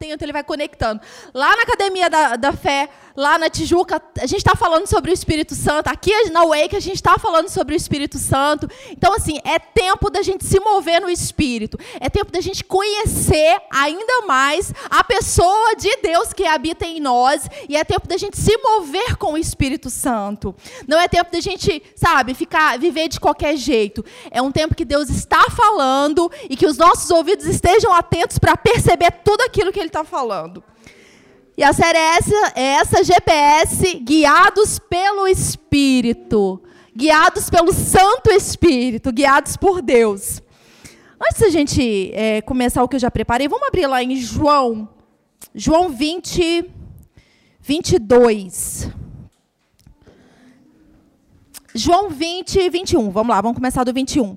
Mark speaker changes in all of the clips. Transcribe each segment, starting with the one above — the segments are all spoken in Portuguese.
Speaker 1: atento, ele vai conectando. Lá na Academia da, da Fé, lá na Tijuca, a gente está falando sobre o Espírito Santo. Aqui na Wake, a gente está falando sobre o Espírito Santo. Então, assim, é tempo da gente se mover no Espírito. É tempo da gente conhecer ainda mais a pessoa de Deus que habita em nós. E é tempo da gente se mover com o Espírito Santo. Não é tempo da gente, sabe, ficar, viver de qualquer jeito. É um tempo que Deus está falando e que os nossos ouvidos estejam atentos para perceber tudo aquilo que Ele está falando. E a série é essa, é essa GPS, guiados pelo Espírito. Guiados pelo Santo Espírito, guiados por Deus. Antes da gente é, começar o que eu já preparei, vamos abrir lá em João. João 20, 22. João 20, 21. Vamos lá, vamos começar do 21.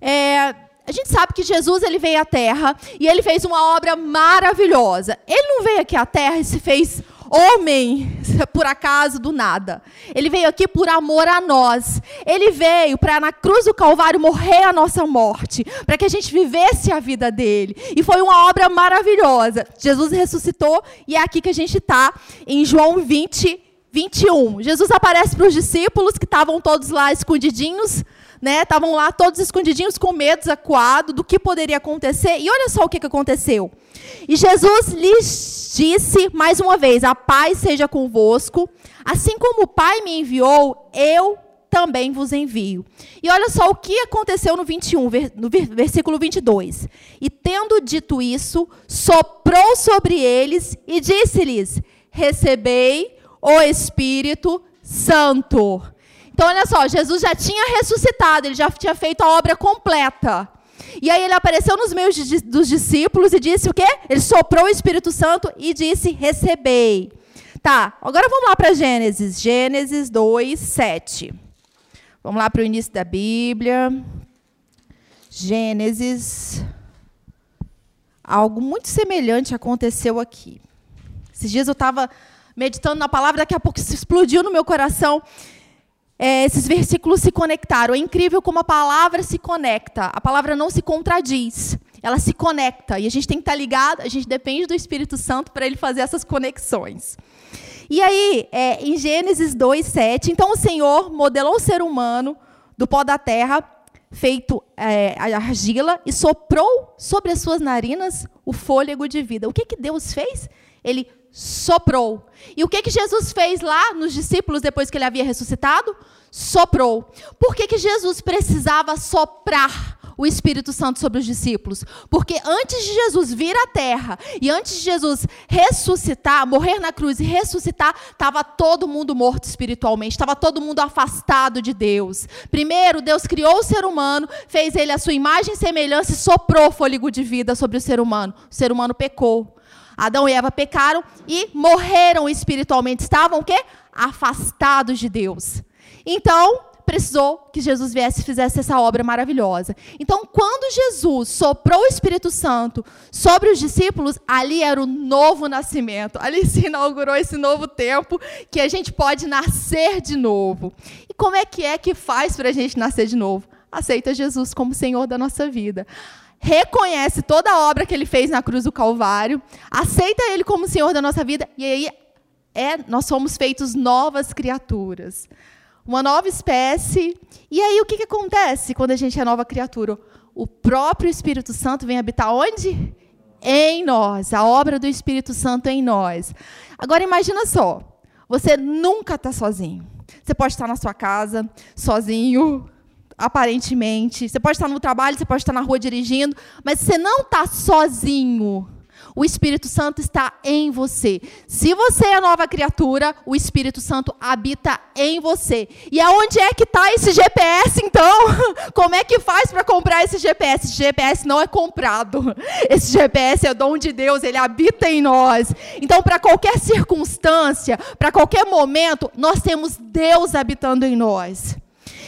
Speaker 1: É, a gente sabe que Jesus ele veio à Terra e ele fez uma obra maravilhosa. Ele não veio aqui à Terra e se fez homem por acaso do nada. Ele veio aqui por amor a nós. Ele veio para na cruz do Calvário morrer a nossa morte, para que a gente vivesse a vida dele. E foi uma obra maravilhosa. Jesus ressuscitou e é aqui que a gente está em João 20, 21. Jesus aparece para os discípulos que estavam todos lá escondidinhos né? Estavam lá todos escondidinhos com medo, acuado do que poderia acontecer. E olha só o que, que aconteceu. E Jesus lhes disse mais uma vez: A paz seja convosco. Assim como o Pai me enviou, eu também vos envio. E olha só o que aconteceu no 21, no versículo 22. E tendo dito isso, soprou sobre eles e disse-lhes: Recebei o Espírito Santo. Então, olha só, Jesus já tinha ressuscitado, ele já tinha feito a obra completa. E aí ele apareceu nos meios dos discípulos e disse o quê? Ele soprou o Espírito Santo e disse: recebei. Tá, agora vamos lá para Gênesis. Gênesis 2, 7. Vamos lá para o início da Bíblia. Gênesis. Algo muito semelhante aconteceu aqui. Esses dias eu estava meditando na palavra, daqui a pouco explodiu no meu coração é, esses versículos se conectaram. É incrível como a palavra se conecta. A palavra não se contradiz. Ela se conecta. E a gente tem que estar ligado, a gente depende do Espírito Santo para ele fazer essas conexões. E aí, é, em Gênesis 2, 7, então o Senhor modelou o ser humano do pó da terra, feito é, a argila, e soprou sobre as suas narinas o fôlego de vida. O que, que Deus fez? Ele. E o que, que Jesus fez lá nos discípulos depois que ele havia ressuscitado? Soprou. Por que, que Jesus precisava soprar o Espírito Santo sobre os discípulos? Porque antes de Jesus vir à terra e antes de Jesus ressuscitar, morrer na cruz e ressuscitar, estava todo mundo morto espiritualmente, estava todo mundo afastado de Deus. Primeiro, Deus criou o ser humano, fez ele a sua imagem e semelhança e soprou fôlego de vida sobre o ser humano. O ser humano pecou. Adão e Eva pecaram e morreram espiritualmente, estavam o quê? Afastados de Deus. Então, precisou que Jesus viesse e fizesse essa obra maravilhosa. Então, quando Jesus soprou o Espírito Santo sobre os discípulos, ali era o novo nascimento. Ali se inaugurou esse novo tempo que a gente pode nascer de novo. E como é que é que faz para a gente nascer de novo? Aceita Jesus como Senhor da nossa vida reconhece toda a obra que ele fez na cruz do Calvário, aceita ele como Senhor da nossa vida, e aí é, nós somos feitos novas criaturas. Uma nova espécie. E aí o que, que acontece quando a gente é nova criatura? O próprio Espírito Santo vem habitar onde? Em nós. A obra do Espírito Santo em nós. Agora imagina só. Você nunca está sozinho. Você pode estar na sua casa, sozinho, aparentemente. Você pode estar no trabalho, você pode estar na rua dirigindo, mas você não está sozinho. O Espírito Santo está em você. Se você é nova criatura, o Espírito Santo habita em você. E aonde é que está esse GPS, então? Como é que faz para comprar esse GPS? Esse GPS não é comprado. Esse GPS é dom de Deus, ele habita em nós. Então, para qualquer circunstância, para qualquer momento, nós temos Deus habitando em nós.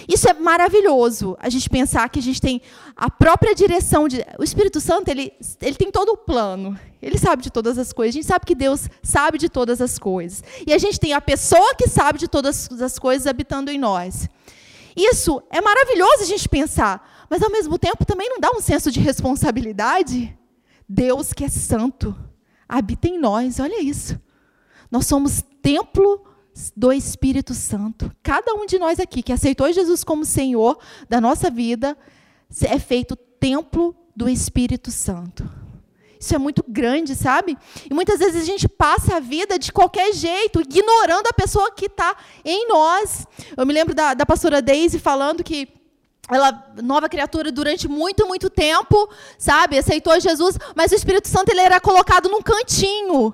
Speaker 1: Isso é maravilhoso, a gente pensar que a gente tem a própria direção de. O Espírito Santo, ele, ele tem todo o plano. Ele sabe de todas as coisas. A gente sabe que Deus sabe de todas as coisas. E a gente tem a pessoa que sabe de todas as coisas habitando em nós. Isso é maravilhoso a gente pensar, mas ao mesmo tempo também não dá um senso de responsabilidade? Deus que é santo habita em nós. Olha isso. Nós somos templo do Espírito Santo. Cada um de nós aqui que aceitou Jesus como Senhor da nossa vida é feito templo do Espírito Santo. Isso é muito grande, sabe? E muitas vezes a gente passa a vida de qualquer jeito, ignorando a pessoa que está em nós. Eu me lembro da, da pastora Daisy falando que ela nova criatura durante muito muito tempo sabe aceitou Jesus mas o Espírito Santo ele era colocado num cantinho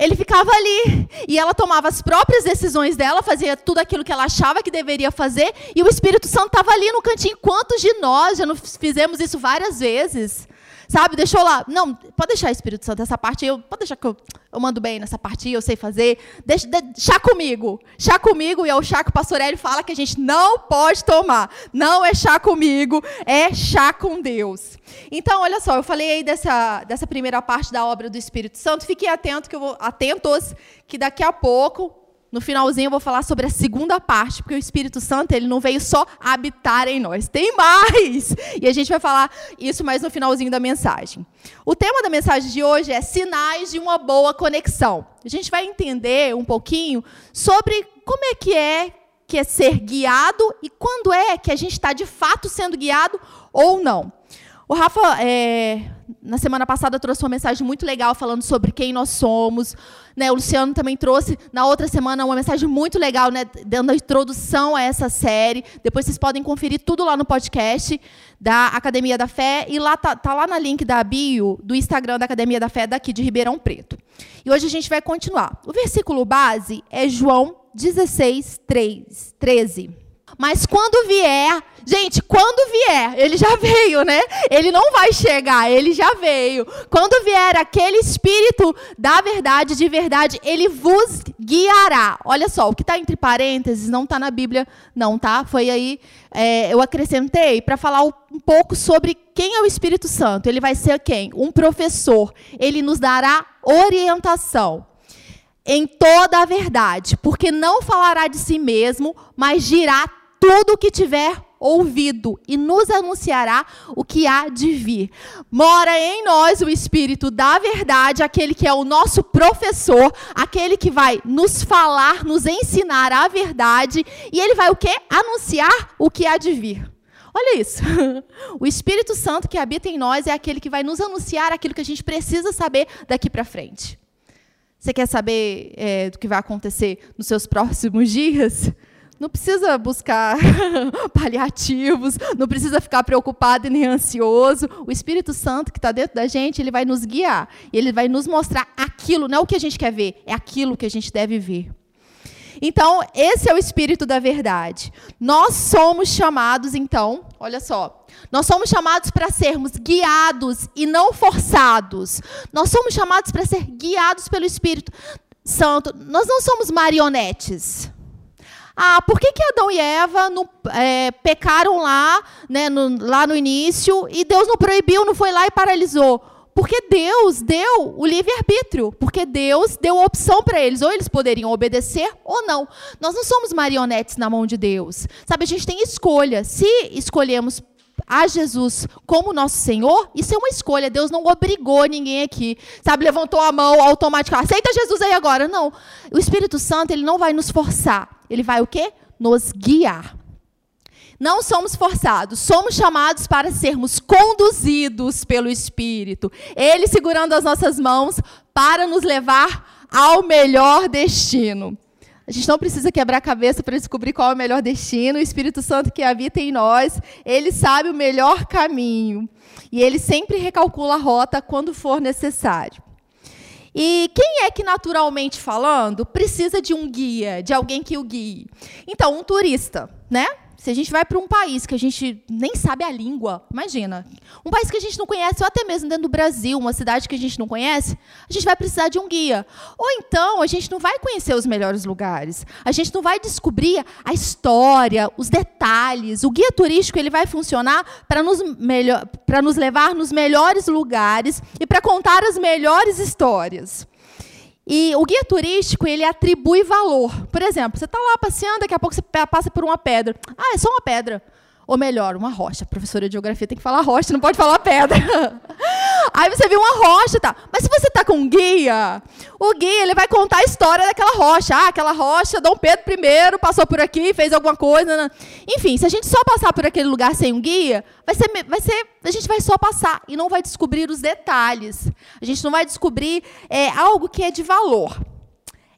Speaker 1: ele ficava ali. E ela tomava as próprias decisões dela fazia tudo aquilo que ela achava que deveria fazer e o Espírito Santo estava ali no cantinho. Quantos de nós já não fizemos isso várias vezes Sabe, deixou lá. Não, pode deixar, Espírito Santo, essa parte eu. Pode deixar que eu, eu mando bem nessa parte, eu sei fazer. Deixa, de, chá comigo. Chá comigo, e é o chá que o pastor Hélio fala que a gente não pode tomar. Não é chá comigo, é chá com Deus. Então, olha só, eu falei aí dessa, dessa primeira parte da obra do Espírito Santo. Fiquem atento que eu vou, atentos, que daqui a pouco no finalzinho eu vou falar sobre a segunda parte, porque o Espírito Santo ele não veio só habitar em nós, tem mais! E a gente vai falar isso mais no finalzinho da mensagem. O tema da mensagem de hoje é sinais de uma boa conexão. A gente vai entender um pouquinho sobre como é que é que é ser guiado e quando é que a gente está de fato sendo guiado ou não. O Rafa, é, na semana passada, trouxe uma mensagem muito legal falando sobre quem nós somos. Né? O Luciano também trouxe, na outra semana, uma mensagem muito legal, né? dando a introdução a essa série. Depois vocês podem conferir tudo lá no podcast da Academia da Fé. E lá tá, tá lá na link da bio do Instagram da Academia da Fé, daqui de Ribeirão Preto. E hoje a gente vai continuar. O versículo base é João 16, 3, 13. Mas quando vier, gente, quando vier, ele já veio, né? Ele não vai chegar, ele já veio. Quando vier aquele Espírito da verdade, de verdade, ele vos guiará. Olha só, o que está entre parênteses não está na Bíblia, não, tá? Foi aí, é, eu acrescentei para falar um pouco sobre quem é o Espírito Santo. Ele vai ser quem? Um professor. Ele nos dará orientação em toda a verdade, porque não falará de si mesmo, mas dirá tudo o que tiver ouvido e nos anunciará o que há de vir. Mora em nós o Espírito da verdade, aquele que é o nosso professor, aquele que vai nos falar, nos ensinar a verdade, e ele vai o quê? Anunciar o que há de vir. Olha isso. O Espírito Santo que habita em nós é aquele que vai nos anunciar aquilo que a gente precisa saber daqui para frente. Você quer saber é, do que vai acontecer nos seus próximos dias? Não precisa buscar paliativos, não precisa ficar preocupado e nem ansioso. O Espírito Santo que está dentro da gente, ele vai nos guiar. Ele vai nos mostrar aquilo, não é o que a gente quer ver, é aquilo que a gente deve ver. Então, esse é o espírito da verdade. Nós somos chamados, então, olha só, nós somos chamados para sermos guiados e não forçados. Nós somos chamados para ser guiados pelo Espírito Santo. Nós não somos marionetes. Ah, por que, que Adão e Eva é, pecaram lá, né, no, lá no início, e Deus não proibiu, não foi lá e paralisou? Porque Deus deu o livre-arbítrio, porque Deus deu a opção para eles, ou eles poderiam obedecer ou não. Nós não somos marionetes na mão de Deus. Sabe, a gente tem escolha. Se escolhemos a Jesus como nosso Senhor, isso é uma escolha. Deus não obrigou ninguém aqui. Sabe, levantou a mão automaticamente. Aceita Jesus aí agora. Não. O Espírito Santo, ele não vai nos forçar. Ele vai o quê? Nos guiar. Não somos forçados, somos chamados para sermos conduzidos pelo Espírito. Ele segurando as nossas mãos para nos levar ao melhor destino. A gente não precisa quebrar a cabeça para descobrir qual é o melhor destino. O Espírito Santo que habita em nós, ele sabe o melhor caminho. E ele sempre recalcula a rota quando for necessário. E quem é que, naturalmente falando, precisa de um guia, de alguém que o guie? Então, um turista, né? Se a gente vai para um país que a gente nem sabe a língua, imagina. Um país que a gente não conhece, ou até mesmo dentro do Brasil, uma cidade que a gente não conhece, a gente vai precisar de um guia. Ou então, a gente não vai conhecer os melhores lugares. A gente não vai descobrir a história, os detalhes. O guia turístico ele vai funcionar para nos, melhor, nos levar nos melhores lugares e para contar as melhores histórias. E o guia turístico, ele atribui valor. Por exemplo, você está lá passeando, daqui a pouco você passa por uma pedra. Ah, é só uma pedra. Ou melhor, uma rocha. A professora de geografia tem que falar rocha, não pode falar pedra. Aí você viu uma rocha, tá? Mas se você está com um guia, o guia ele vai contar a história daquela rocha. Ah, aquela rocha, Dom Pedro I passou por aqui, fez alguma coisa. Né? Enfim, se a gente só passar por aquele lugar sem um guia, vai ser, vai ser, a gente vai só passar e não vai descobrir os detalhes. A gente não vai descobrir é, algo que é de valor.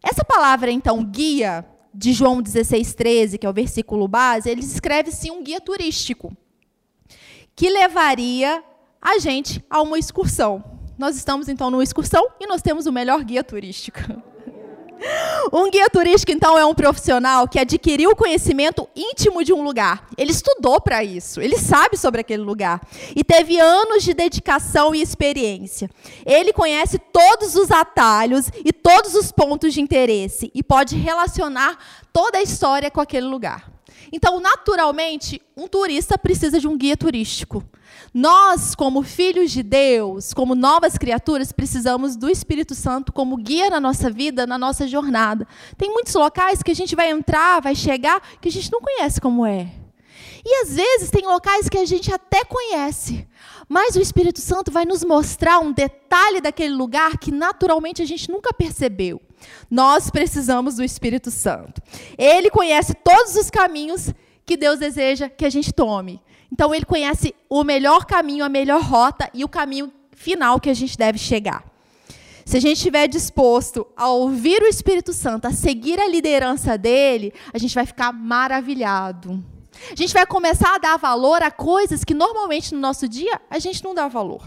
Speaker 1: Essa palavra, então, guia, de João 16, 13, que é o versículo base, ele escreve sim um guia turístico que levaria a gente a uma excursão. Nós estamos então numa excursão e nós temos o melhor guia turístico. Um guia turístico, então, é um profissional que adquiriu o conhecimento íntimo de um lugar. Ele estudou para isso, ele sabe sobre aquele lugar. E teve anos de dedicação e experiência. Ele conhece todos os atalhos e todos os pontos de interesse e pode relacionar toda a história com aquele lugar. Então, naturalmente, um turista precisa de um guia turístico. Nós, como filhos de Deus, como novas criaturas, precisamos do Espírito Santo como guia na nossa vida, na nossa jornada. Tem muitos locais que a gente vai entrar, vai chegar, que a gente não conhece como é. E às vezes tem locais que a gente até conhece, mas o Espírito Santo vai nos mostrar um detalhe daquele lugar que naturalmente a gente nunca percebeu. Nós precisamos do Espírito Santo. Ele conhece todos os caminhos que Deus deseja que a gente tome. Então, ele conhece o melhor caminho, a melhor rota e o caminho final que a gente deve chegar. Se a gente estiver disposto a ouvir o Espírito Santo, a seguir a liderança dele, a gente vai ficar maravilhado. A gente vai começar a dar valor a coisas que normalmente no nosso dia a gente não dá valor.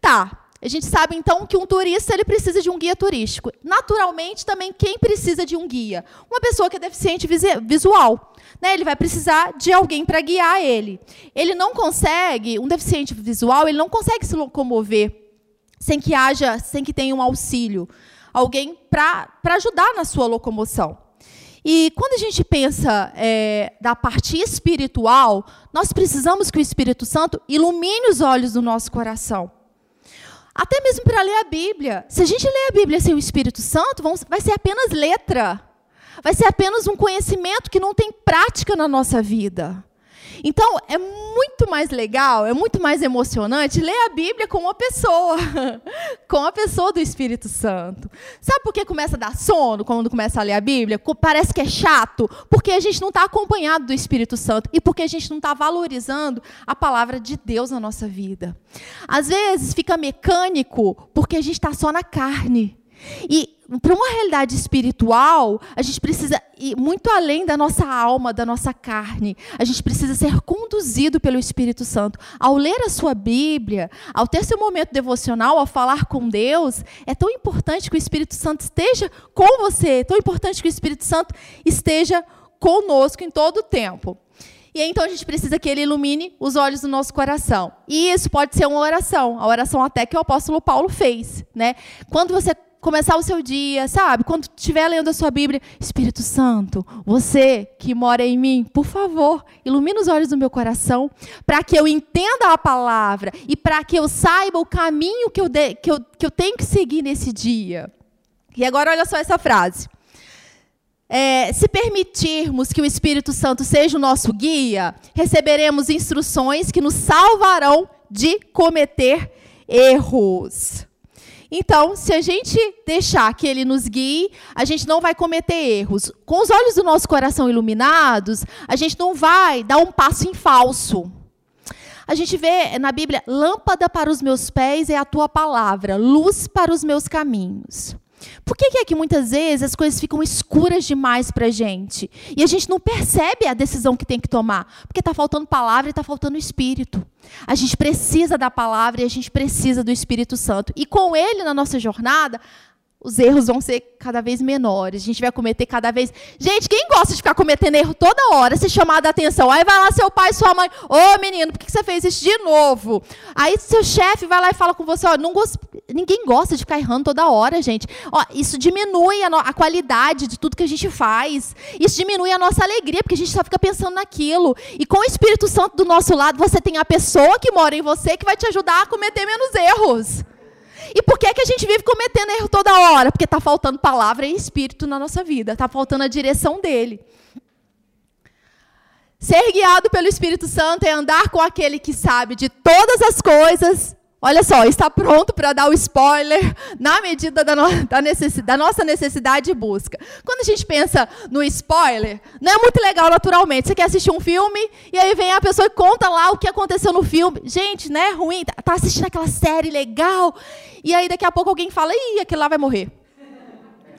Speaker 1: Tá, a gente sabe então que um turista ele precisa de um guia turístico. Naturalmente, também quem precisa de um guia? Uma pessoa que é deficiente visual. Né? Ele vai precisar de alguém para guiar ele. Ele não consegue, um deficiente visual, ele não consegue se locomover sem que haja, sem que tenha um auxílio, alguém para ajudar na sua locomoção. E quando a gente pensa é, da parte espiritual, nós precisamos que o Espírito Santo ilumine os olhos do nosso coração. Até mesmo para ler a Bíblia. Se a gente ler a Bíblia sem o Espírito Santo, vai ser apenas letra. Vai ser apenas um conhecimento que não tem prática na nossa vida. Então, é muito mais legal, é muito mais emocionante ler a Bíblia com uma pessoa, com a pessoa do Espírito Santo. Sabe por que começa a dar sono quando começa a ler a Bíblia? Parece que é chato, porque a gente não está acompanhado do Espírito Santo e porque a gente não está valorizando a palavra de Deus na nossa vida. Às vezes fica mecânico porque a gente está só na carne. E para uma realidade espiritual, a gente precisa ir muito além da nossa alma, da nossa carne. A gente precisa ser conduzido pelo Espírito Santo. Ao ler a sua Bíblia, ao ter seu momento devocional, ao falar com Deus, é tão importante que o Espírito Santo esteja com você, é tão importante que o Espírito Santo esteja conosco em todo o tempo. E então a gente precisa que ele ilumine os olhos do nosso coração. E isso pode ser uma oração, a oração até que o apóstolo Paulo fez, né? Quando você começar o seu dia, sabe? Quando estiver lendo a sua Bíblia, Espírito Santo, você que mora em mim, por favor, ilumina os olhos do meu coração, para que eu entenda a palavra e para que eu saiba o caminho que eu, de, que, eu, que eu tenho que seguir nesse dia. E agora, olha só essa frase. É, se permitirmos que o Espírito Santo seja o nosso guia, receberemos instruções que nos salvarão de cometer erros. Então, se a gente deixar que ele nos guie, a gente não vai cometer erros. Com os olhos do nosso coração iluminados, a gente não vai dar um passo em falso. A gente vê na Bíblia: lâmpada para os meus pés é a tua palavra, luz para os meus caminhos. Por que, que é que muitas vezes as coisas ficam escuras demais para a gente? E a gente não percebe a decisão que tem que tomar? Porque está faltando palavra e está faltando espírito. A gente precisa da palavra e a gente precisa do Espírito Santo. E com ele na nossa jornada, os erros vão ser cada vez menores. A gente vai cometer cada vez. Gente, gosta de ficar cometendo erro toda hora, ser chamado a atenção? Aí vai lá seu pai, sua mãe, ô oh, menino, por que você fez isso de novo? Aí seu chefe vai lá e fala com você, ó, não gost... ninguém gosta de ficar errando toda hora, gente. Ó, isso diminui a, no... a qualidade de tudo que a gente faz. Isso diminui a nossa alegria, porque a gente só fica pensando naquilo. E com o Espírito Santo do nosso lado, você tem a pessoa que mora em você que vai te ajudar a cometer menos erros. E por que, que a gente vive cometendo erro toda hora? Porque está faltando palavra e espírito na nossa vida, está faltando a direção dele. Ser guiado pelo Espírito Santo é andar com aquele que sabe de todas as coisas, Olha só, está pronto para dar o spoiler na medida da, no, da, da, nossa necessidade de busca. Quando a gente pensa no spoiler, não é muito legal naturalmente. Você quer assistir um filme e aí vem a pessoa e conta lá o que aconteceu no filme. Gente, né? Ruim. Tá, tá assistindo aquela série legal e aí daqui a pouco alguém fala, ih, aquele lá vai morrer.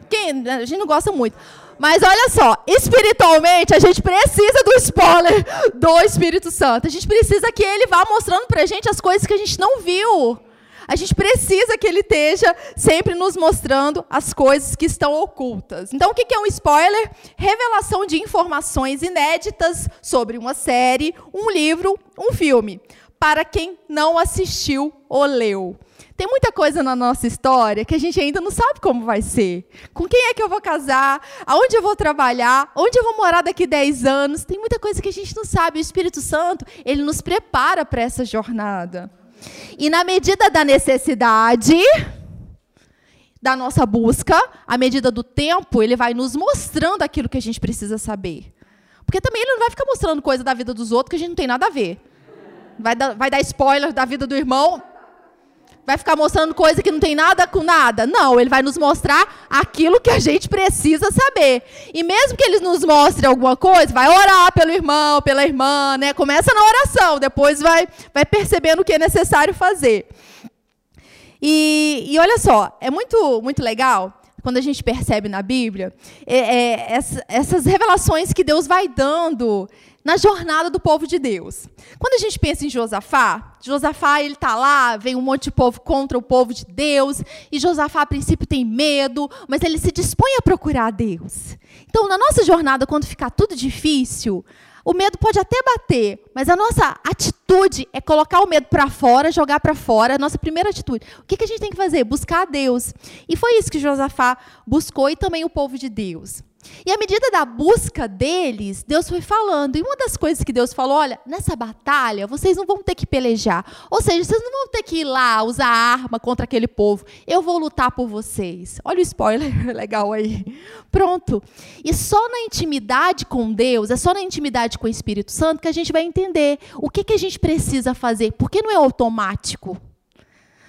Speaker 1: Quem? A gente não gosta muito. Mas olha só, espiritualmente a gente precisa do spoiler do Espírito Santo. A gente precisa que ele vá mostrando para a gente as coisas que a gente não viu. A gente precisa que ele esteja sempre nos mostrando as coisas que estão ocultas. Então, o que é um spoiler? Revelação de informações inéditas sobre uma série, um livro, um filme, para quem não assistiu ou leu. Tem muita coisa na nossa história que a gente ainda não sabe como vai ser. Com quem é que eu vou casar? Aonde eu vou trabalhar? Onde eu vou morar daqui 10 anos? Tem muita coisa que a gente não sabe. O Espírito Santo, ele nos prepara para essa jornada. E na medida da necessidade, da nossa busca, à medida do tempo, ele vai nos mostrando aquilo que a gente precisa saber. Porque também ele não vai ficar mostrando coisa da vida dos outros que a gente não tem nada a ver. Vai dar, vai dar spoiler da vida do irmão, vai ficar mostrando coisa que não tem nada com nada. Não, ele vai nos mostrar aquilo que a gente precisa saber. E mesmo que ele nos mostre alguma coisa, vai orar pelo irmão, pela irmã, né? Começa na oração, depois vai, vai percebendo o que é necessário fazer. E, e olha só, é muito, muito legal quando a gente percebe na Bíblia é, é, essa, essas revelações que Deus vai dando na jornada do povo de Deus. Quando a gente pensa em Josafá, Josafá ele está lá, vem um monte de povo contra o povo de Deus, e Josafá a princípio tem medo, mas ele se dispõe a procurar Deus. Então, na nossa jornada, quando ficar tudo difícil, o medo pode até bater, mas a nossa atitude é colocar o medo para fora, jogar para fora, a nossa primeira atitude. O que, que a gente tem que fazer? Buscar a Deus. E foi isso que Josafá buscou e também o povo de Deus. E à medida da busca deles, Deus foi falando. E uma das coisas que Deus falou: olha, nessa batalha vocês não vão ter que pelejar. Ou seja, vocês não vão ter que ir lá usar arma contra aquele povo. Eu vou lutar por vocês. Olha o spoiler legal aí. Pronto. E só na intimidade com Deus, é só na intimidade com o Espírito Santo que a gente vai entender o que, que a gente precisa fazer. Porque não é automático.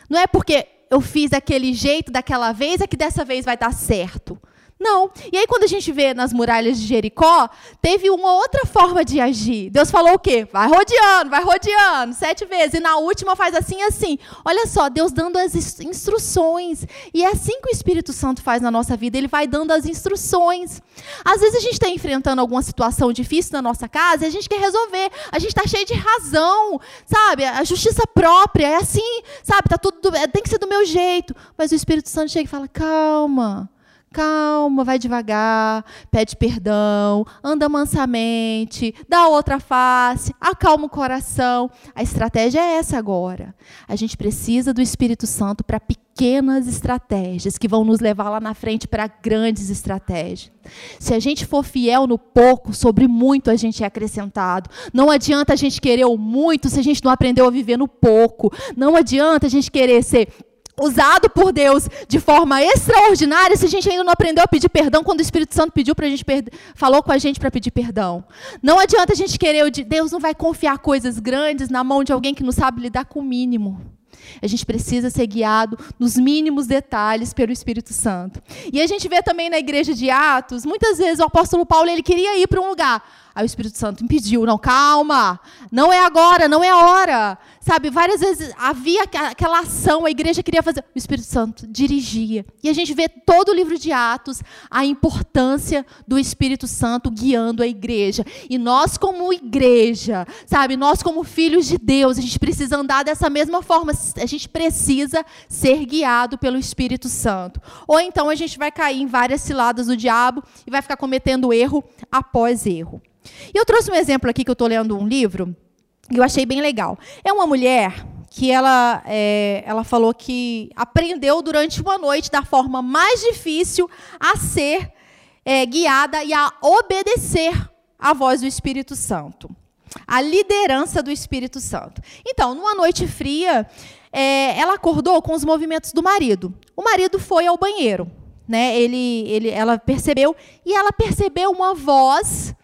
Speaker 1: Não é porque eu fiz daquele jeito daquela vez é que dessa vez vai dar certo. Não. E aí, quando a gente vê nas muralhas de Jericó, teve uma outra forma de agir. Deus falou o quê? Vai rodeando, vai rodeando, sete vezes. E na última faz assim assim. Olha só, Deus dando as instruções. E é assim que o Espírito Santo faz na nossa vida. Ele vai dando as instruções. Às vezes a gente está enfrentando alguma situação difícil na nossa casa e a gente quer resolver. A gente está cheio de razão, sabe? A justiça própria é assim, sabe? Tá tudo, tem que ser do meu jeito. Mas o Espírito Santo chega e fala: calma. Calma, vai devagar, pede perdão, anda mansamente, dá outra face, acalma o coração. A estratégia é essa agora. A gente precisa do Espírito Santo para pequenas estratégias que vão nos levar lá na frente para grandes estratégias. Se a gente for fiel no pouco, sobre muito a gente é acrescentado. Não adianta a gente querer o muito se a gente não aprendeu a viver no pouco. Não adianta a gente querer ser usado por Deus de forma extraordinária se a gente ainda não aprendeu a pedir perdão quando o Espírito Santo pediu para a gente falou com a gente para pedir perdão. Não adianta a gente querer Deus não vai confiar coisas grandes na mão de alguém que não sabe lidar com o mínimo. A gente precisa ser guiado nos mínimos detalhes pelo Espírito Santo. E a gente vê também na igreja de Atos, muitas vezes o apóstolo Paulo ele queria ir para um lugar, Aí o Espírito Santo impediu, não, calma, não é agora, não é a hora. Sabe, várias vezes havia aquela ação, a igreja queria fazer, o Espírito Santo dirigia. E a gente vê todo o livro de Atos a importância do Espírito Santo guiando a igreja. E nós como igreja, sabe, nós como filhos de Deus, a gente precisa andar dessa mesma forma, a gente precisa ser guiado pelo Espírito Santo. Ou então a gente vai cair em várias ciladas do diabo e vai ficar cometendo erro após erro. E eu trouxe um exemplo aqui que eu estou lendo um livro que eu achei bem legal. É uma mulher que ela, é, ela falou que aprendeu durante uma noite da forma mais difícil a ser é, guiada e a obedecer à voz do Espírito Santo. A liderança do Espírito Santo. Então, numa noite fria, é, ela acordou com os movimentos do marido. O marido foi ao banheiro. Né? Ele, ele, ela percebeu, e ela percebeu uma voz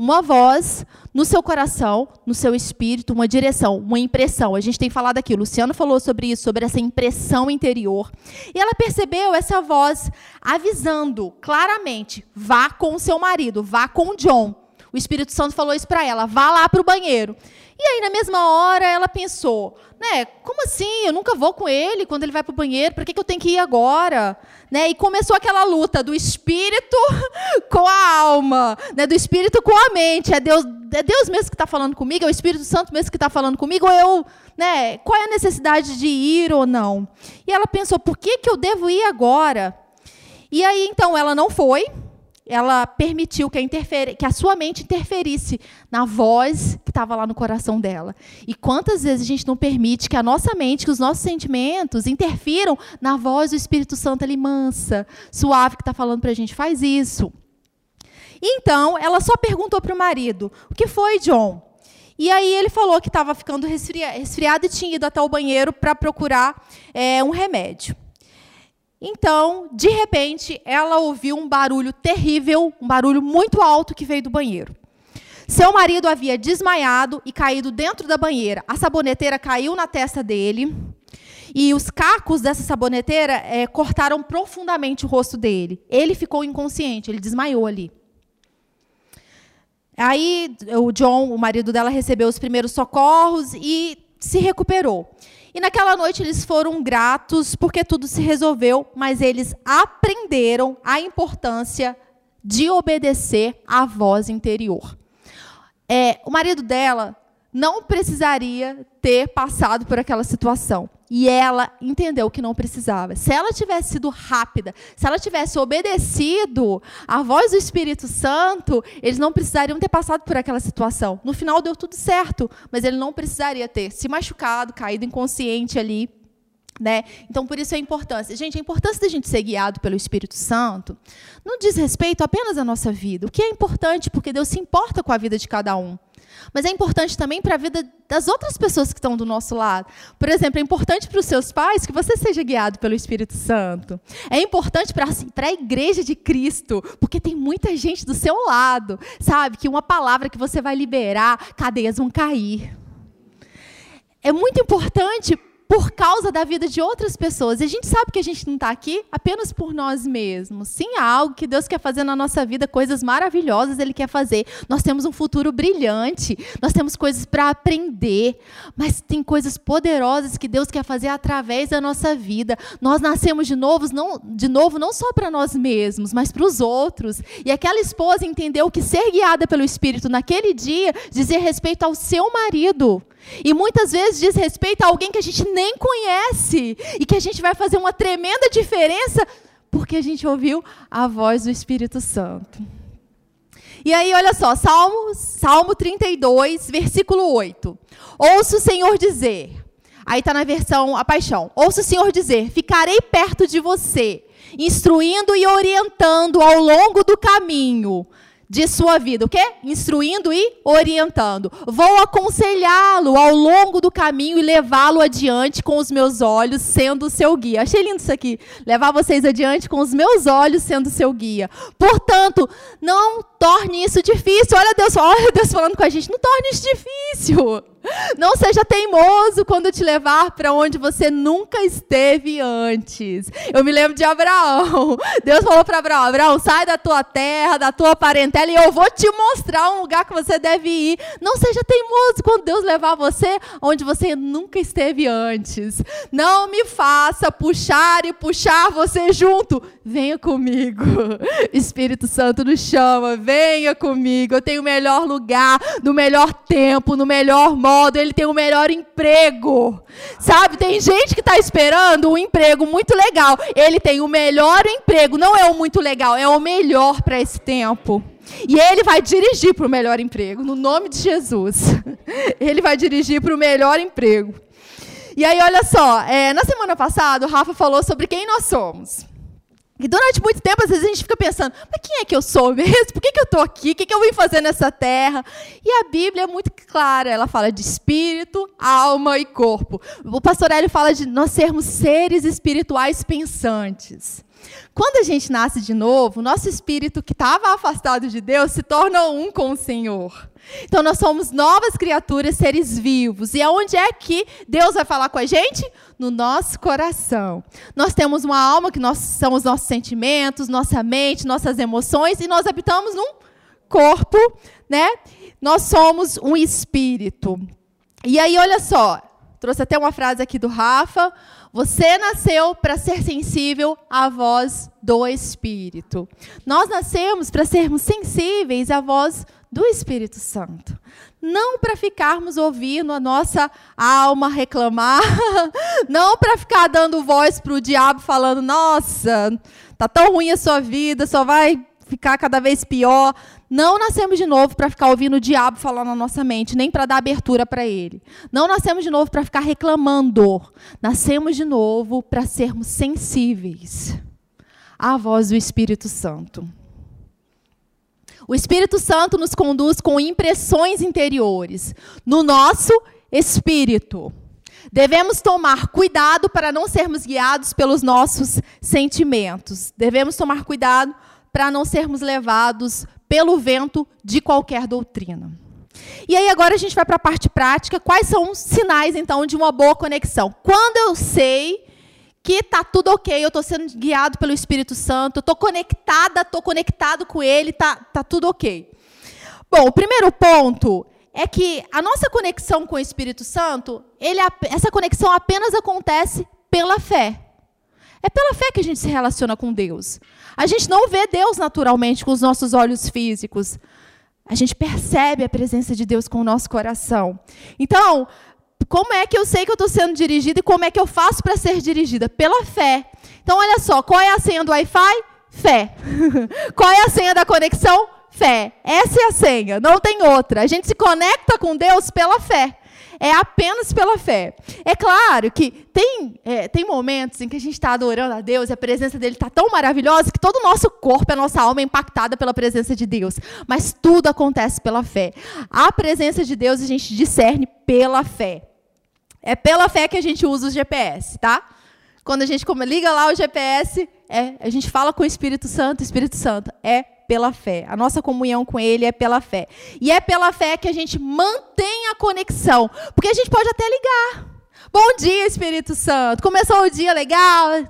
Speaker 1: uma voz no seu coração, no seu espírito, uma direção, uma impressão. A gente tem falado aqui, o Luciano falou sobre isso, sobre essa impressão interior. E ela percebeu essa voz avisando claramente: vá com o seu marido, vá com o John. O Espírito Santo falou isso para ela: vá lá para o banheiro. E aí, na mesma hora, ela pensou: né, como assim? Eu nunca vou com ele quando ele vai para o banheiro, por que, que eu tenho que ir agora? Né? E começou aquela luta do espírito com a alma, né? do espírito com a mente. É Deus, é Deus mesmo que está falando comigo? É o Espírito Santo mesmo que está falando comigo? Ou eu, né? qual é a necessidade de ir ou não? E ela pensou: por que, que eu devo ir agora? E aí, então, ela não foi, ela permitiu que a, que a, sua mente interferisse na voz que estava lá no coração dela. E quantas vezes a gente não permite que a nossa mente, que os nossos sentimentos interfiram na voz do Espírito Santo ali mansa, suave, que está falando para a gente, faz isso. Então, ela só perguntou para o marido, o que foi, John? E aí ele falou que estava ficando resfriado e tinha ido até o banheiro para procurar é, um remédio. Então, de repente, ela ouviu um barulho terrível, um barulho muito alto que veio do banheiro. Seu marido havia desmaiado e caído dentro da banheira. A saboneteira caiu na testa dele. E os cacos dessa saboneteira é, cortaram profundamente o rosto dele. Ele ficou inconsciente, ele desmaiou ali. Aí o John, o marido dela, recebeu os primeiros socorros e se recuperou. E naquela noite eles foram gratos porque tudo se resolveu, mas eles aprenderam a importância de obedecer à voz interior. É, o marido dela não precisaria ter passado por aquela situação. E ela entendeu que não precisava. Se ela tivesse sido rápida, se ela tivesse obedecido à voz do Espírito Santo, eles não precisariam ter passado por aquela situação. No final deu tudo certo, mas ele não precisaria ter se machucado, caído inconsciente ali. Né? Então, por isso a importância. Gente, a importância da gente ser guiado pelo Espírito Santo não diz respeito apenas à nossa vida. O que é importante, porque Deus se importa com a vida de cada um. Mas é importante também para a vida das outras pessoas que estão do nosso lado. Por exemplo, é importante para os seus pais que você seja guiado pelo Espírito Santo. É importante para assim, a igreja de Cristo, porque tem muita gente do seu lado, sabe? Que uma palavra que você vai liberar, cadeias vão cair. É muito importante por causa da vida de outras pessoas. E a gente sabe que a gente não está aqui apenas por nós mesmos. Sim, há algo que Deus quer fazer na nossa vida, coisas maravilhosas Ele quer fazer. Nós temos um futuro brilhante, nós temos coisas para aprender, mas tem coisas poderosas que Deus quer fazer através da nossa vida. Nós nascemos de novo, não, de novo, não só para nós mesmos, mas para os outros. E aquela esposa entendeu que ser guiada pelo Espírito naquele dia dizia respeito ao seu marido. E muitas vezes diz respeito a alguém que a gente nem conhece e que a gente vai fazer uma tremenda diferença porque a gente ouviu a voz do Espírito Santo. E aí, olha só, Salmo, Salmo 32, versículo 8. Ouça o Senhor dizer, aí está na versão A Paixão. Ouça o Senhor dizer: Ficarei perto de você, instruindo e orientando ao longo do caminho de sua vida. O quê? Instruindo e orientando. Vou aconselhá-lo ao longo do caminho e levá-lo adiante com os meus olhos, sendo o seu guia. Achei lindo isso aqui. Levar vocês adiante com os meus olhos, sendo seu guia. Portanto, não torne isso difícil. Olha Deus, olha Deus falando com a gente. Não torne isso difícil. Não seja teimoso quando te levar para onde você nunca esteve antes. Eu me lembro de Abraão. Deus falou para Abraão: Abraão, sai da tua terra, da tua parentela, e eu vou te mostrar um lugar que você deve ir. Não seja teimoso quando Deus levar você onde você nunca esteve antes. Não me faça puxar e puxar você junto. Venha comigo. Espírito Santo nos chama. Venha comigo. Eu tenho o melhor lugar, no melhor tempo, no melhor modo ele tem o melhor emprego. Sabe, tem gente que está esperando um emprego muito legal. Ele tem o melhor emprego, não é o muito legal, é o melhor para esse tempo. E ele vai dirigir para o melhor emprego, no nome de Jesus. Ele vai dirigir para o melhor emprego. E aí, olha só, é, na semana passada, o Rafa falou sobre quem nós somos. E durante muito tempo, às vezes a gente fica pensando, mas quem é que eu sou mesmo? Por que, que eu estou aqui? O que, que eu vim fazer nessa terra? E a Bíblia é muito clara, ela fala de espírito, alma e corpo. O pastor Hélio fala de nós sermos seres espirituais pensantes. Quando a gente nasce de novo, nosso espírito que estava afastado de Deus se torna um com o Senhor. Então nós somos novas criaturas, seres vivos. E aonde é que Deus vai falar com a gente? No nosso coração. Nós temos uma alma que nós, são os nossos sentimentos, nossa mente, nossas emoções, e nós habitamos num corpo, né? Nós somos um espírito. E aí, olha só, trouxe até uma frase aqui do Rafa. Você nasceu para ser sensível à voz do Espírito. Nós nascemos para sermos sensíveis à voz do Espírito Santo. Não para ficarmos ouvindo a nossa alma reclamar, não para ficar dando voz para o diabo falando: nossa, tá tão ruim a sua vida, só vai ficar cada vez pior. Não nascemos de novo para ficar ouvindo o diabo falar na nossa mente, nem para dar abertura para ele. Não nascemos de novo para ficar reclamando. Nascemos de novo para sermos sensíveis à voz do Espírito Santo. O Espírito Santo nos conduz com impressões interiores no nosso espírito. Devemos tomar cuidado para não sermos guiados pelos nossos sentimentos. Devemos tomar cuidado para não sermos levados pelo vento de qualquer doutrina. E aí agora a gente vai para a parte prática. Quais são os sinais então de uma boa conexão? Quando eu sei que está tudo ok, eu estou sendo guiado pelo Espírito Santo, estou conectada, estou conectado com Ele, está tá tudo ok. Bom, o primeiro ponto é que a nossa conexão com o Espírito Santo, ele, essa conexão apenas acontece pela fé. É pela fé que a gente se relaciona com Deus. A gente não vê Deus naturalmente com os nossos olhos físicos. A gente percebe a presença de Deus com o nosso coração. Então, como é que eu sei que eu estou sendo dirigida e como é que eu faço para ser dirigida? Pela fé. Então, olha só, qual é a senha do Wi-Fi? Fé. qual é a senha da conexão? Fé. Essa é a senha, não tem outra. A gente se conecta com Deus pela fé é apenas pela fé. É claro que tem, é, tem momentos em que a gente está adorando a Deus e a presença dele está tão maravilhosa que todo o nosso corpo, a nossa alma é impactada pela presença de Deus. Mas tudo acontece pela fé. A presença de Deus a gente discerne pela fé. É pela fé que a gente usa o GPS, tá? Quando a gente liga lá o GPS, é, a gente fala com o Espírito Santo, Espírito Santo, é pela fé. A nossa comunhão com Ele é pela fé. E é pela fé que a gente mantém a conexão. Porque a gente pode até ligar. Bom dia, Espírito Santo. Começou o dia legal,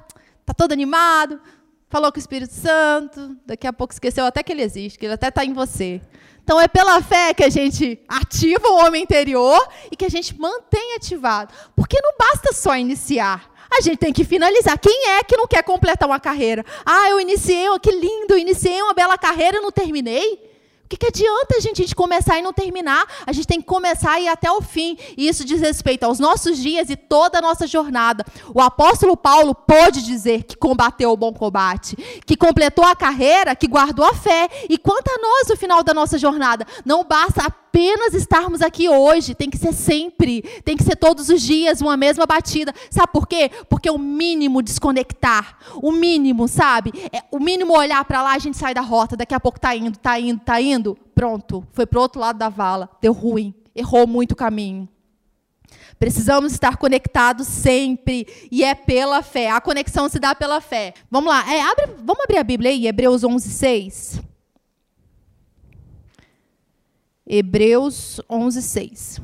Speaker 1: tá todo animado. Falou com o Espírito Santo. Daqui a pouco esqueceu até que ele existe, que ele até está em você. Então é pela fé que a gente ativa o homem interior e que a gente mantém ativado. Porque não basta só iniciar a gente tem que finalizar. Quem é que não quer completar uma carreira? Ah, eu iniciei, que lindo, eu iniciei uma bela carreira e não terminei que, que adianta a gente, a gente começar e não terminar? A gente tem que começar e ir até o fim. E isso diz respeito aos nossos dias e toda a nossa jornada. O apóstolo Paulo pôde dizer que combateu o bom combate, que completou a carreira, que guardou a fé. E quanto a nós, no final da nossa jornada, não basta apenas estarmos aqui hoje, tem que ser sempre, tem que ser todos os dias uma mesma batida. Sabe por quê? Porque o mínimo desconectar, o mínimo, sabe? É, o mínimo olhar para lá, a gente sai da rota, daqui a pouco está indo, está indo, está indo indo, pronto, foi para o outro lado da vala, deu ruim, errou muito o caminho. Precisamos estar conectados sempre e é pela fé. A conexão se dá pela fé. Vamos lá, é, abre, vamos abrir a Bíblia aí, Hebreus 11, 6. Hebreus 11, 6.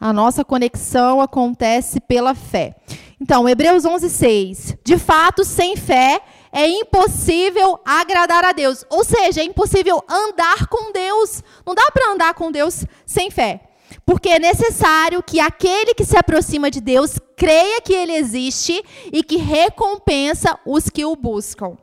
Speaker 1: A nossa conexão acontece pela fé. Então, Hebreus 11, 6. De fato, sem fé é impossível agradar a Deus. Ou seja, é impossível andar com Deus. Não dá para andar com Deus sem fé. Porque é necessário que aquele que se aproxima de Deus creia que ele existe e que recompensa os que o buscam.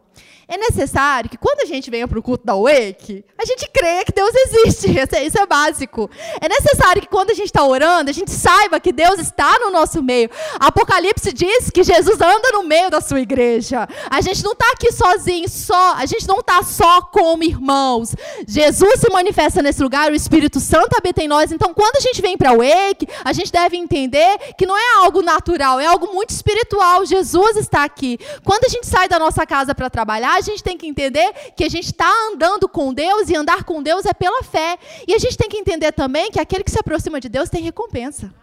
Speaker 1: É necessário que quando a gente venha para o culto da Wake, a gente creia que Deus existe. Isso é, isso é básico. É necessário que quando a gente está orando, a gente saiba que Deus está no nosso meio. Apocalipse diz que Jesus anda no meio da sua igreja. A gente não está aqui sozinho, só. A gente não está só como irmãos. Jesus se manifesta nesse lugar, o Espírito Santo habita em nós. Então, quando a gente vem para a Wake, a gente deve entender que não é algo natural, é algo muito espiritual. Jesus está aqui. Quando a gente sai da nossa casa para trabalhar, a gente tem que entender que a gente está andando com Deus e andar com Deus é pela fé. E a gente tem que entender também que aquele que se aproxima de Deus tem recompensa.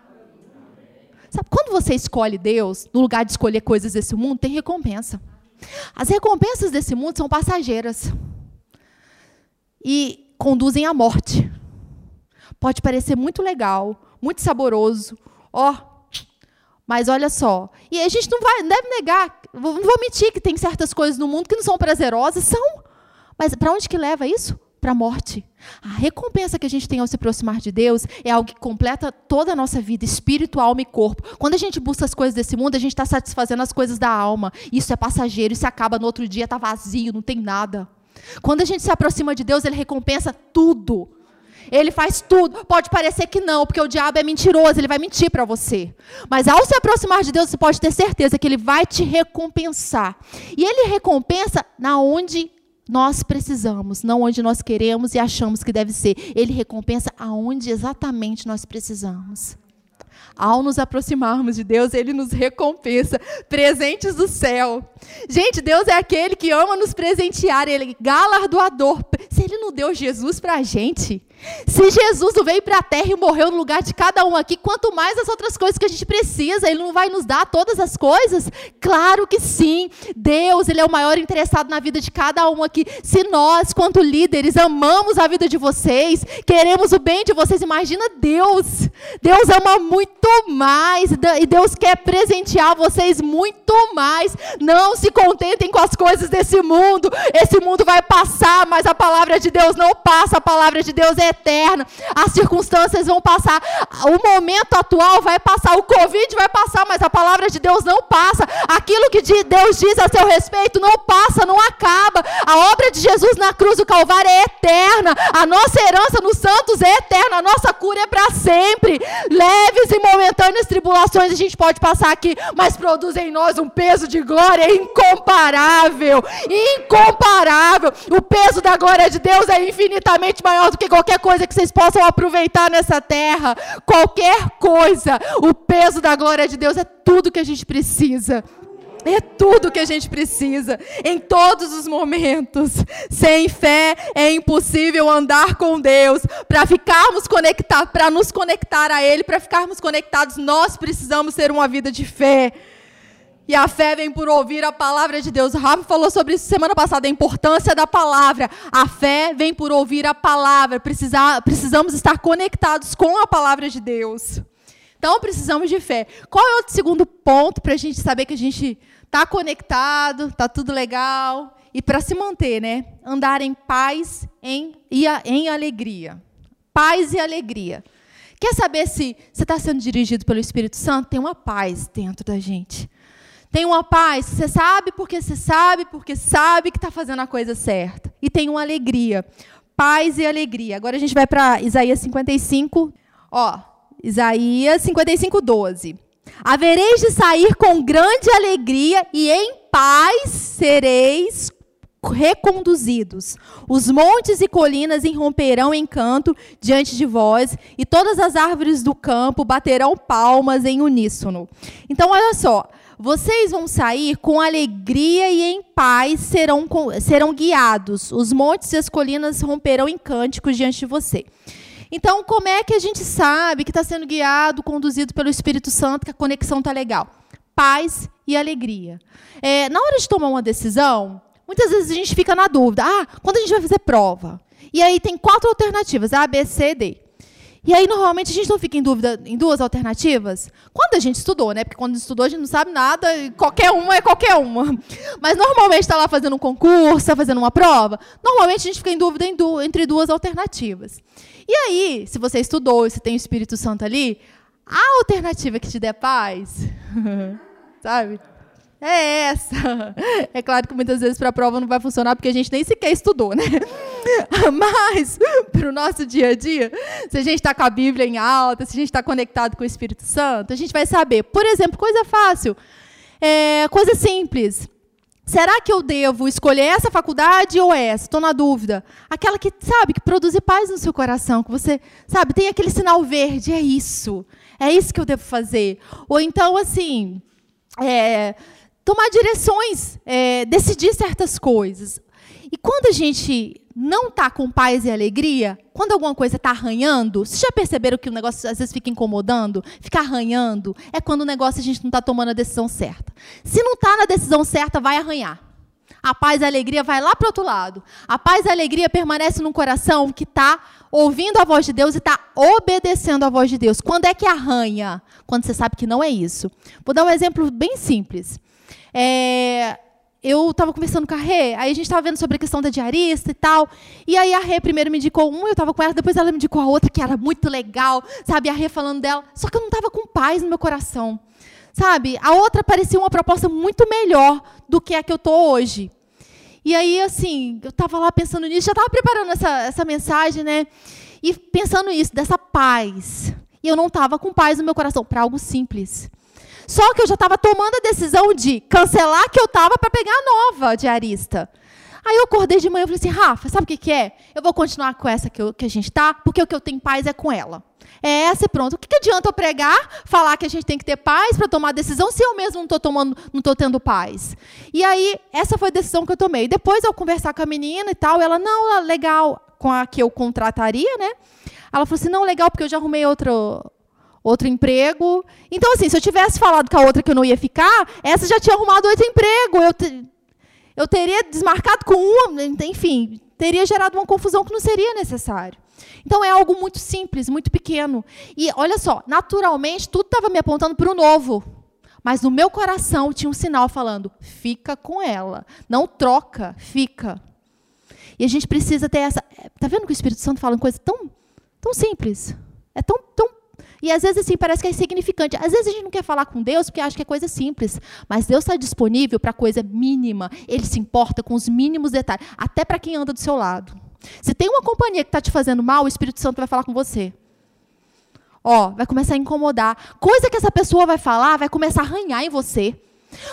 Speaker 1: Sabe, quando você escolhe Deus, no lugar de escolher coisas desse mundo, tem recompensa. As recompensas desse mundo são passageiras e conduzem à morte. Pode parecer muito legal, muito saboroso, ó, mas olha só. E a gente não vai, deve negar, não vou mentir que tem certas coisas no mundo que não são prazerosas, são. Mas para onde que leva isso? Para a morte. A recompensa que a gente tem ao se aproximar de Deus é algo que completa toda a nossa vida, espírito, alma e corpo. Quando a gente busca as coisas desse mundo, a gente está satisfazendo as coisas da alma. Isso é passageiro, isso acaba no outro dia, está vazio, não tem nada. Quando a gente se aproxima de Deus, Ele recompensa tudo. Ele faz tudo. Pode parecer que não, porque o diabo é mentiroso, ele vai mentir para você. Mas ao se aproximar de Deus, você pode ter certeza que ele vai te recompensar. E ele recompensa na onde nós precisamos, não onde nós queremos e achamos que deve ser. Ele recompensa aonde exatamente nós precisamos. Ao nos aproximarmos de Deus, Ele nos recompensa, presentes do céu. Gente, Deus é aquele que ama nos presentear, Ele é galardoador. Se Ele não deu Jesus para a gente, se Jesus veio para a terra e morreu no lugar de cada um aqui, quanto mais as outras coisas que a gente precisa, Ele não vai nos dar todas as coisas? Claro que sim. Deus, Ele é o maior interessado na vida de cada um aqui. Se nós, quanto líderes, amamos a vida de vocês, queremos o bem de vocês, imagina Deus. Deus ama muito mais e Deus quer presentear vocês muito mais. Não se contentem com as coisas desse mundo. Esse mundo vai passar, mas a palavra de Deus não passa. A palavra de Deus é eterna. As circunstâncias vão passar. O momento atual vai passar. O Covid vai passar, mas a palavra de Deus não passa. Aquilo que Deus diz a seu respeito não passa, não acaba. A obra de Jesus na cruz do Calvário é eterna. A nossa herança nos santos é eterna. A nossa cura é para sempre. Leves e momentâneas tribulações a gente pode passar aqui, mas produz em nós um peso de glória incomparável. Incomparável. O peso da glória de Deus é infinitamente maior do que qualquer coisa que vocês possam aproveitar nessa terra. Qualquer coisa. O peso da glória de Deus é tudo que a gente precisa. É tudo que a gente precisa, em todos os momentos. Sem fé é impossível andar com Deus. Para ficarmos conectados, para nos conectar a Ele, para ficarmos conectados, nós precisamos ter uma vida de fé. E a fé vem por ouvir a palavra de Deus. Rafa falou sobre isso semana passada, a importância da palavra. A fé vem por ouvir a palavra. Precisamos estar conectados com a palavra de Deus. Então precisamos de fé. Qual é o segundo ponto para a gente saber que a gente está conectado, está tudo legal? E para se manter, né? Andar em paz em, e em alegria. Paz e alegria. Quer saber se você está sendo dirigido pelo Espírito Santo? Tem uma paz dentro da gente. Tem uma paz, você sabe porque você sabe, porque sabe que está fazendo a coisa certa. E tem uma alegria. Paz e alegria. Agora a gente vai para Isaías 55. Ó, Isaías 55, 12. Havereis de sair com grande alegria e em paz sereis reconduzidos. Os montes e colinas irromperão em canto diante de vós, e todas as árvores do campo baterão palmas em uníssono. Então, olha só. Vocês vão sair com alegria e em paz serão, serão guiados. Os montes e as colinas romperão em cânticos diante de você. Então, como é que a gente sabe que está sendo guiado, conduzido pelo Espírito Santo, que a conexão está legal? Paz e alegria. É, na hora de tomar uma decisão, muitas vezes a gente fica na dúvida. Ah, quando a gente vai fazer prova? E aí tem quatro alternativas, A, B, C, D. E aí, normalmente, a gente não fica em dúvida em duas alternativas? Quando a gente estudou, né? Porque quando estudou, a gente não sabe nada, qualquer uma é qualquer uma. Mas, normalmente, está lá fazendo um concurso, está fazendo uma prova. Normalmente, a gente fica em dúvida em du entre duas alternativas. E aí, se você estudou e você tem o Espírito Santo ali, a alternativa que te der paz, sabe? É essa. É claro que muitas vezes para a prova não vai funcionar porque a gente nem sequer estudou, né? Mas para o nosso dia a dia, se a gente está com a Bíblia em alta, se a gente está conectado com o Espírito Santo, a gente vai saber. Por exemplo, coisa fácil, é, coisa simples. Será que eu devo escolher essa faculdade ou essa? Estou na dúvida. Aquela que, sabe, que produz paz no seu coração, que você, sabe, tem aquele sinal verde, é isso. É isso que eu devo fazer. Ou então, assim, é, tomar direções, é, decidir certas coisas. E quando a gente não está com paz e alegria, quando alguma coisa está arranhando, vocês já perceberam que o negócio às vezes fica incomodando, fica arranhando? É quando o negócio a gente não está tomando a decisão certa. Se não está na decisão certa, vai arranhar. A paz e a alegria vai lá para o outro lado. A paz e a alegria permanece num coração que está ouvindo a voz de Deus e está obedecendo a voz de Deus. Quando é que arranha? Quando você sabe que não é isso. Vou dar um exemplo bem simples. É, eu estava conversando com a Rê, aí a gente estava vendo sobre a questão da diarista e tal. E aí a Rê primeiro me indicou um, eu estava com ela, depois ela me indicou a outra, que era muito legal, sabe? A Rê falando dela. Só que eu não estava com paz no meu coração. Sabe? A outra parecia uma proposta muito melhor do que a que eu estou hoje. E aí, assim, eu estava lá pensando nisso, já estava preparando essa, essa mensagem, né? E pensando nisso, dessa paz. E eu não estava com paz no meu coração, para algo simples. Só que eu já estava tomando a decisão de cancelar que eu estava para pegar a nova diarista. Aí eu acordei de manhã e falei assim, Rafa, sabe o que, que é? Eu vou continuar com essa que, eu, que a gente está, porque o que eu tenho paz é com ela. É essa e pronto. O que, que adianta eu pregar, falar que a gente tem que ter paz para tomar decisão, se eu mesmo não estou não estou tendo paz? E aí, essa foi a decisão que eu tomei. Depois, ao conversar com a menina e tal, ela, não, legal, com a que eu contrataria, né? Ela falou assim, não, legal, porque eu já arrumei outro, outro emprego. Então, assim, se eu tivesse falado com a outra que eu não ia ficar, essa já tinha arrumado outro emprego. Eu, te, eu teria desmarcado com uma, enfim, teria gerado uma confusão que não seria necessário. Então, é algo muito simples, muito pequeno. E, olha só, naturalmente, tudo estava me apontando para o novo. Mas no meu coração tinha um sinal falando: fica com ela. Não troca, fica. E a gente precisa ter essa. Está vendo que o Espírito Santo fala uma coisa tão, tão simples? É tão, tão e às vezes assim parece que é insignificante. Às vezes a gente não quer falar com Deus porque acha que é coisa simples. Mas Deus está disponível para coisa mínima. Ele se importa com os mínimos detalhes, até para quem anda do seu lado. Se tem uma companhia que está te fazendo mal, o Espírito Santo vai falar com você. Ó, vai começar a incomodar. Coisa que essa pessoa vai falar vai começar a arranhar em você.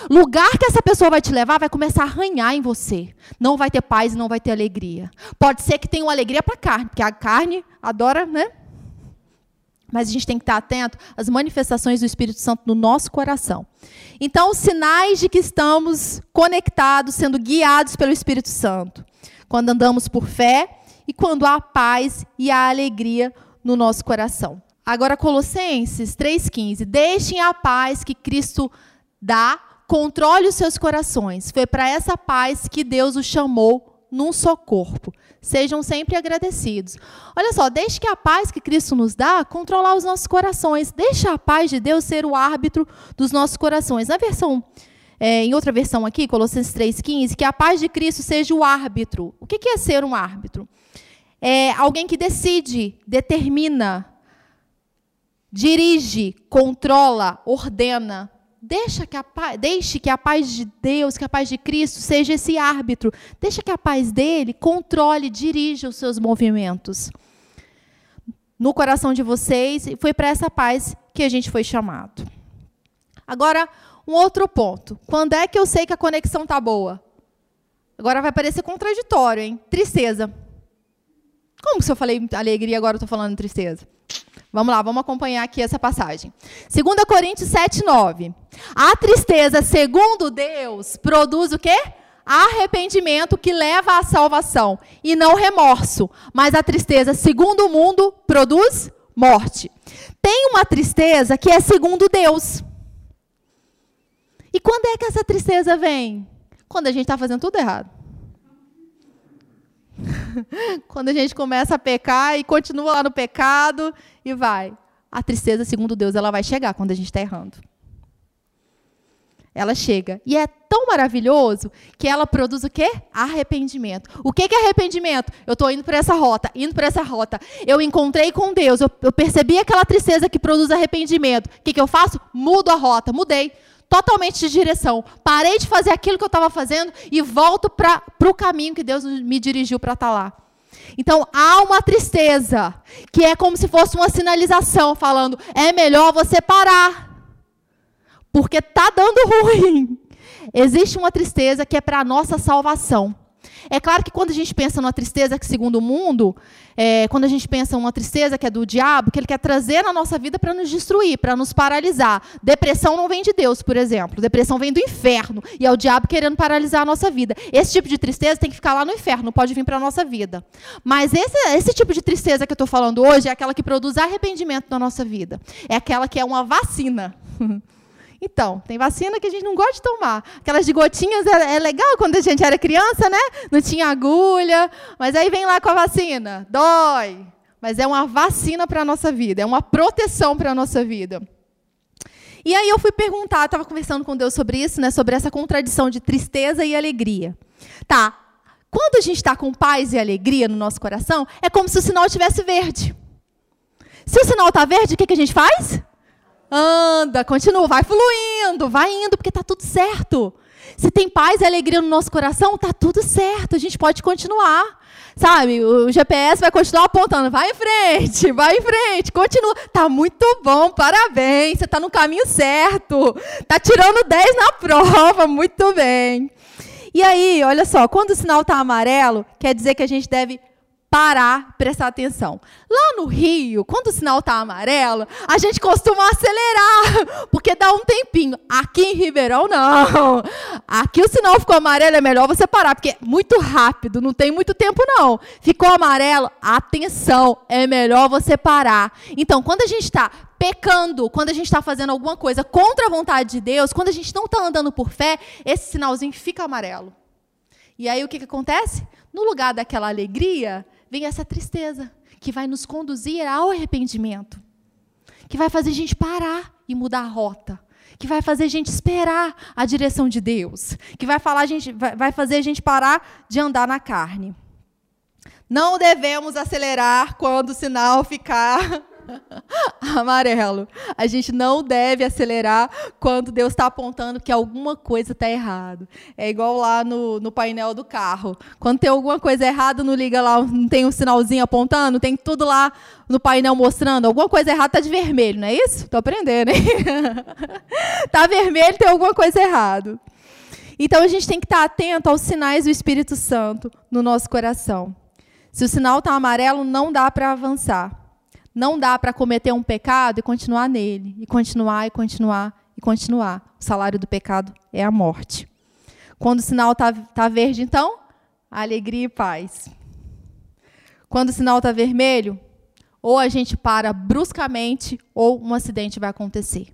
Speaker 1: Lugar que essa pessoa vai te levar vai começar a arranhar em você. Não vai ter paz não vai ter alegria. Pode ser que tenha uma alegria para a carne, porque a carne adora, né? Mas a gente tem que estar atento às manifestações do Espírito Santo no nosso coração. Então, sinais de que estamos conectados, sendo guiados pelo Espírito Santo. Quando andamos por fé e quando há paz e há alegria no nosso coração. Agora, Colossenses 3,15. Deixem a paz que Cristo dá, controle os seus corações. Foi para essa paz que Deus os chamou num só corpo. Sejam sempre agradecidos. Olha só, deixe que a paz que Cristo nos dá controlar os nossos corações. Deixa a paz de Deus ser o árbitro dos nossos corações. Na versão, é, em outra versão aqui, Colossenses 3,15, que a paz de Cristo seja o árbitro. O que é ser um árbitro? É alguém que decide, determina, dirige, controla, ordena. Deixa que a paz, deixe que a paz de Deus, que a paz de Cristo seja esse árbitro. Deixa que a paz dele controle, dirija os seus movimentos. No coração de vocês, e foi para essa paz que a gente foi chamado. Agora, um outro ponto. Quando é que eu sei que a conexão está boa? Agora vai parecer contraditório, hein? Tristeza. Como se eu falei alegria agora eu estou falando tristeza? Vamos lá, vamos acompanhar aqui essa passagem. 2 Coríntios 7, 9. A tristeza, segundo Deus, produz o quê? Arrependimento que leva à salvação, e não remorso. Mas a tristeza, segundo o mundo, produz morte. Tem uma tristeza que é segundo Deus. E quando é que essa tristeza vem? Quando a gente está fazendo tudo errado. Quando a gente começa a pecar e continua lá no pecado e vai. A tristeza, segundo Deus, ela vai chegar quando a gente está errando. Ela chega. E é tão maravilhoso que ela produz o quê? Arrependimento. O que é arrependimento? Eu estou indo para essa rota, indo para essa rota. Eu encontrei com Deus, eu, eu, percebi aquela tristeza que produz arrependimento. O que, que eu faço? Mudo a rota. Mudei totalmente de direção. Parei de fazer aquilo que eu estava fazendo e volto para o caminho que Deus me dirigiu para estar tá lá. Então há uma tristeza que é como se fosse uma sinalização falando: é melhor você parar, porque tá dando ruim. Existe uma tristeza que é para a nossa salvação. É claro que quando a gente pensa numa tristeza que, segundo o mundo, é, quando a gente pensa numa tristeza que é do diabo, que ele quer trazer na nossa vida para nos destruir, para nos paralisar. Depressão não vem de Deus, por exemplo. Depressão vem do inferno. E é o diabo querendo paralisar a nossa vida. Esse tipo de tristeza tem que ficar lá no inferno, não pode vir para a nossa vida. Mas esse, esse tipo de tristeza que eu estou falando hoje é aquela que produz arrependimento na nossa vida. É aquela que é uma vacina. Então, tem vacina que a gente não gosta de tomar. Aquelas de gotinhas é, é, legal quando a gente era criança, né? Não tinha agulha. Mas aí vem lá com a vacina. Dói. Mas é uma vacina para a nossa vida. É uma proteção para a nossa vida. E aí eu fui perguntar, estava conversando com Deus sobre isso, né? Sobre essa contradição de tristeza e alegria. Tá. Quando a gente está com paz e alegria no nosso coração, é como se o sinal estivesse verde. Se o sinal está verde, o que, que a gente faz? Anda, continua, vai fluindo, vai indo, porque está tudo certo. Se tem paz e alegria no nosso coração, está tudo certo, a gente pode continuar. Sabe, o GPS vai continuar apontando, vai em frente, vai em frente, continua. Tá muito bom, parabéns, você está no caminho certo. Tá tirando 10 na prova, muito bem. E aí, olha só, quando o sinal está amarelo, quer dizer que a gente deve parar, prestar atenção. Lá no Rio, quando o sinal está amarelo, a gente costuma acelerar, porque dá um tempinho. Aqui em Ribeirão, não. Aqui o sinal ficou amarelo, é melhor você parar, porque é muito rápido, não tem muito tempo, não. Ficou amarelo, atenção, é melhor você parar. Então, quando a gente está pecando, quando a gente está fazendo alguma coisa contra a vontade de Deus, quando a gente não está andando por fé, esse sinalzinho fica amarelo. E aí o que, que acontece? No lugar daquela alegria, vem essa tristeza que vai nos conduzir ao arrependimento, que vai fazer a gente parar e mudar a rota, que vai fazer a gente esperar a direção de Deus, que vai, falar a gente, vai fazer a gente parar de andar na carne. Não devemos acelerar quando o sinal ficar amarelo. A gente não deve acelerar quando Deus está apontando que alguma coisa está errado. É igual lá no, no painel do carro. Quando tem alguma coisa errada, não liga lá, não tem um sinalzinho apontando, tem tudo lá no painel mostrando. Alguma coisa errada está de vermelho, não é isso? Estou aprendendo, hein? Está vermelho, tem alguma coisa errada. Então a gente tem que estar tá atento aos sinais do Espírito Santo no nosso coração. Se o sinal está amarelo, não dá para avançar. Não dá para cometer um pecado e continuar nele, e continuar, e continuar, e continuar. O salário do pecado é a morte. Quando o sinal está tá verde, então, alegria e paz. Quando o sinal está vermelho, ou a gente para bruscamente, ou um acidente vai acontecer.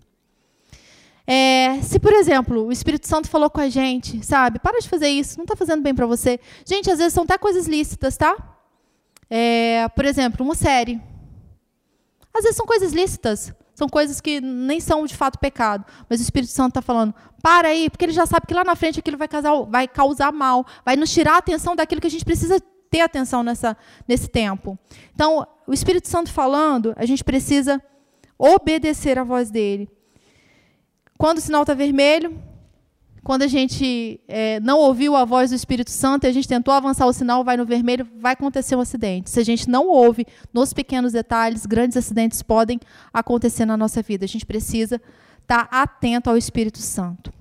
Speaker 1: É, se, por exemplo, o Espírito Santo falou com a gente, sabe, para de fazer isso, não está fazendo bem para você. Gente, às vezes são até coisas lícitas, tá? É, por exemplo, uma série. Às vezes são coisas lícitas, são coisas que nem são de fato pecado. Mas o Espírito Santo está falando, para aí, porque ele já sabe que lá na frente aquilo vai causar, vai causar mal, vai nos tirar a atenção daquilo que a gente precisa ter atenção nessa, nesse tempo. Então, o Espírito Santo falando, a gente precisa obedecer à voz dele. Quando o sinal está vermelho, quando a gente é, não ouviu a voz do Espírito Santo e a gente tentou avançar o sinal, vai no vermelho, vai acontecer um acidente. Se a gente não ouve nos pequenos detalhes, grandes acidentes podem acontecer na nossa vida. A gente precisa estar tá atento ao Espírito Santo.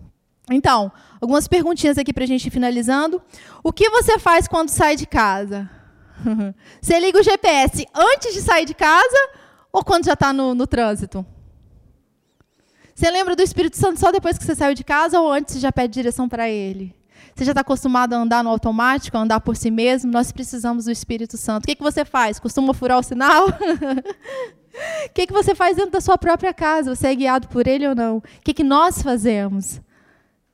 Speaker 1: Então, algumas perguntinhas aqui para a gente ir finalizando. O que você faz quando sai de casa? Você liga o GPS antes de sair de casa ou quando já está no, no trânsito? Você lembra do Espírito Santo só depois que você saiu de casa ou antes você já pede direção para ele? Você já está acostumado a andar no automático, a andar por si mesmo? Nós precisamos do Espírito Santo. O que, que você faz? Costuma furar o sinal? O que, que você faz dentro da sua própria casa? Você é guiado por ele ou não? O que, que nós fazemos? O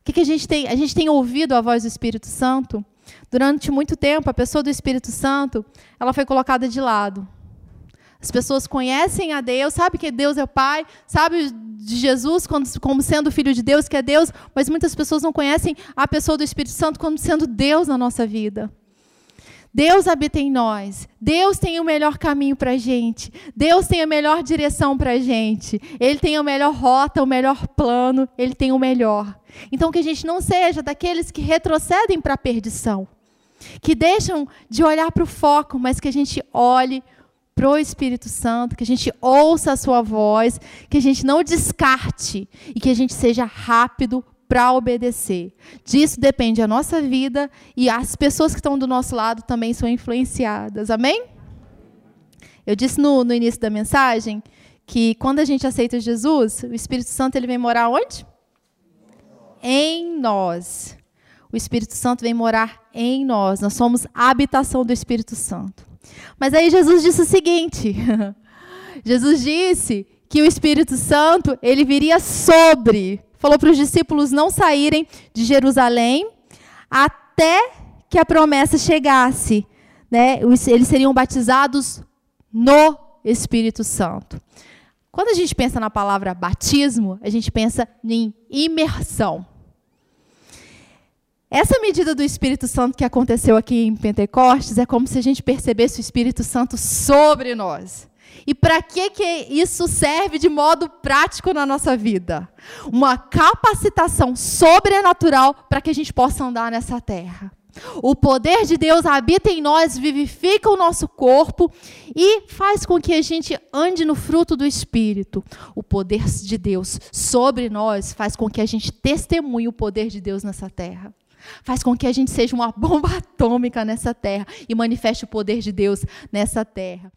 Speaker 1: que, que a gente tem? A gente tem ouvido a voz do Espírito Santo? Durante muito tempo, a pessoa do Espírito Santo, ela foi colocada de lado. As pessoas conhecem a Deus, sabem que Deus é o Pai, sabem de Jesus como sendo filho de Deus, que é Deus, mas muitas pessoas não conhecem a pessoa do Espírito Santo como sendo Deus na nossa vida. Deus habita em nós. Deus tem o melhor caminho para a gente. Deus tem a melhor direção para a gente. Ele tem a melhor rota, o melhor plano. Ele tem o melhor. Então, que a gente não seja daqueles que retrocedem para a perdição, que deixam de olhar para o foco, mas que a gente olhe para o Espírito Santo, que a gente ouça a sua voz, que a gente não descarte e que a gente seja rápido para obedecer. Disso depende a nossa vida e as pessoas que estão do nosso lado também são influenciadas. Amém? Eu disse no, no início da mensagem que quando a gente aceita Jesus, o Espírito Santo ele vem morar onde? Em nós. O Espírito Santo vem morar em nós. Nós somos a habitação do Espírito Santo. Mas aí Jesus disse o seguinte: Jesus disse que o Espírito Santo ele viria sobre, falou para os discípulos não saírem de Jerusalém até que a promessa chegasse, né? Eles seriam batizados no Espírito Santo. Quando a gente pensa na palavra batismo, a gente pensa em imersão. Essa medida do Espírito Santo que aconteceu aqui em Pentecostes é como se a gente percebesse o Espírito Santo sobre nós. E para que, que isso serve de modo prático na nossa vida? Uma capacitação sobrenatural para que a gente possa andar nessa terra. O poder de Deus habita em nós, vivifica o nosso corpo e faz com que a gente ande no fruto do Espírito. O poder de Deus sobre nós faz com que a gente testemunhe o poder de Deus nessa terra. Faz com que a gente seja uma bomba atômica nessa terra e manifeste o poder de Deus nessa terra.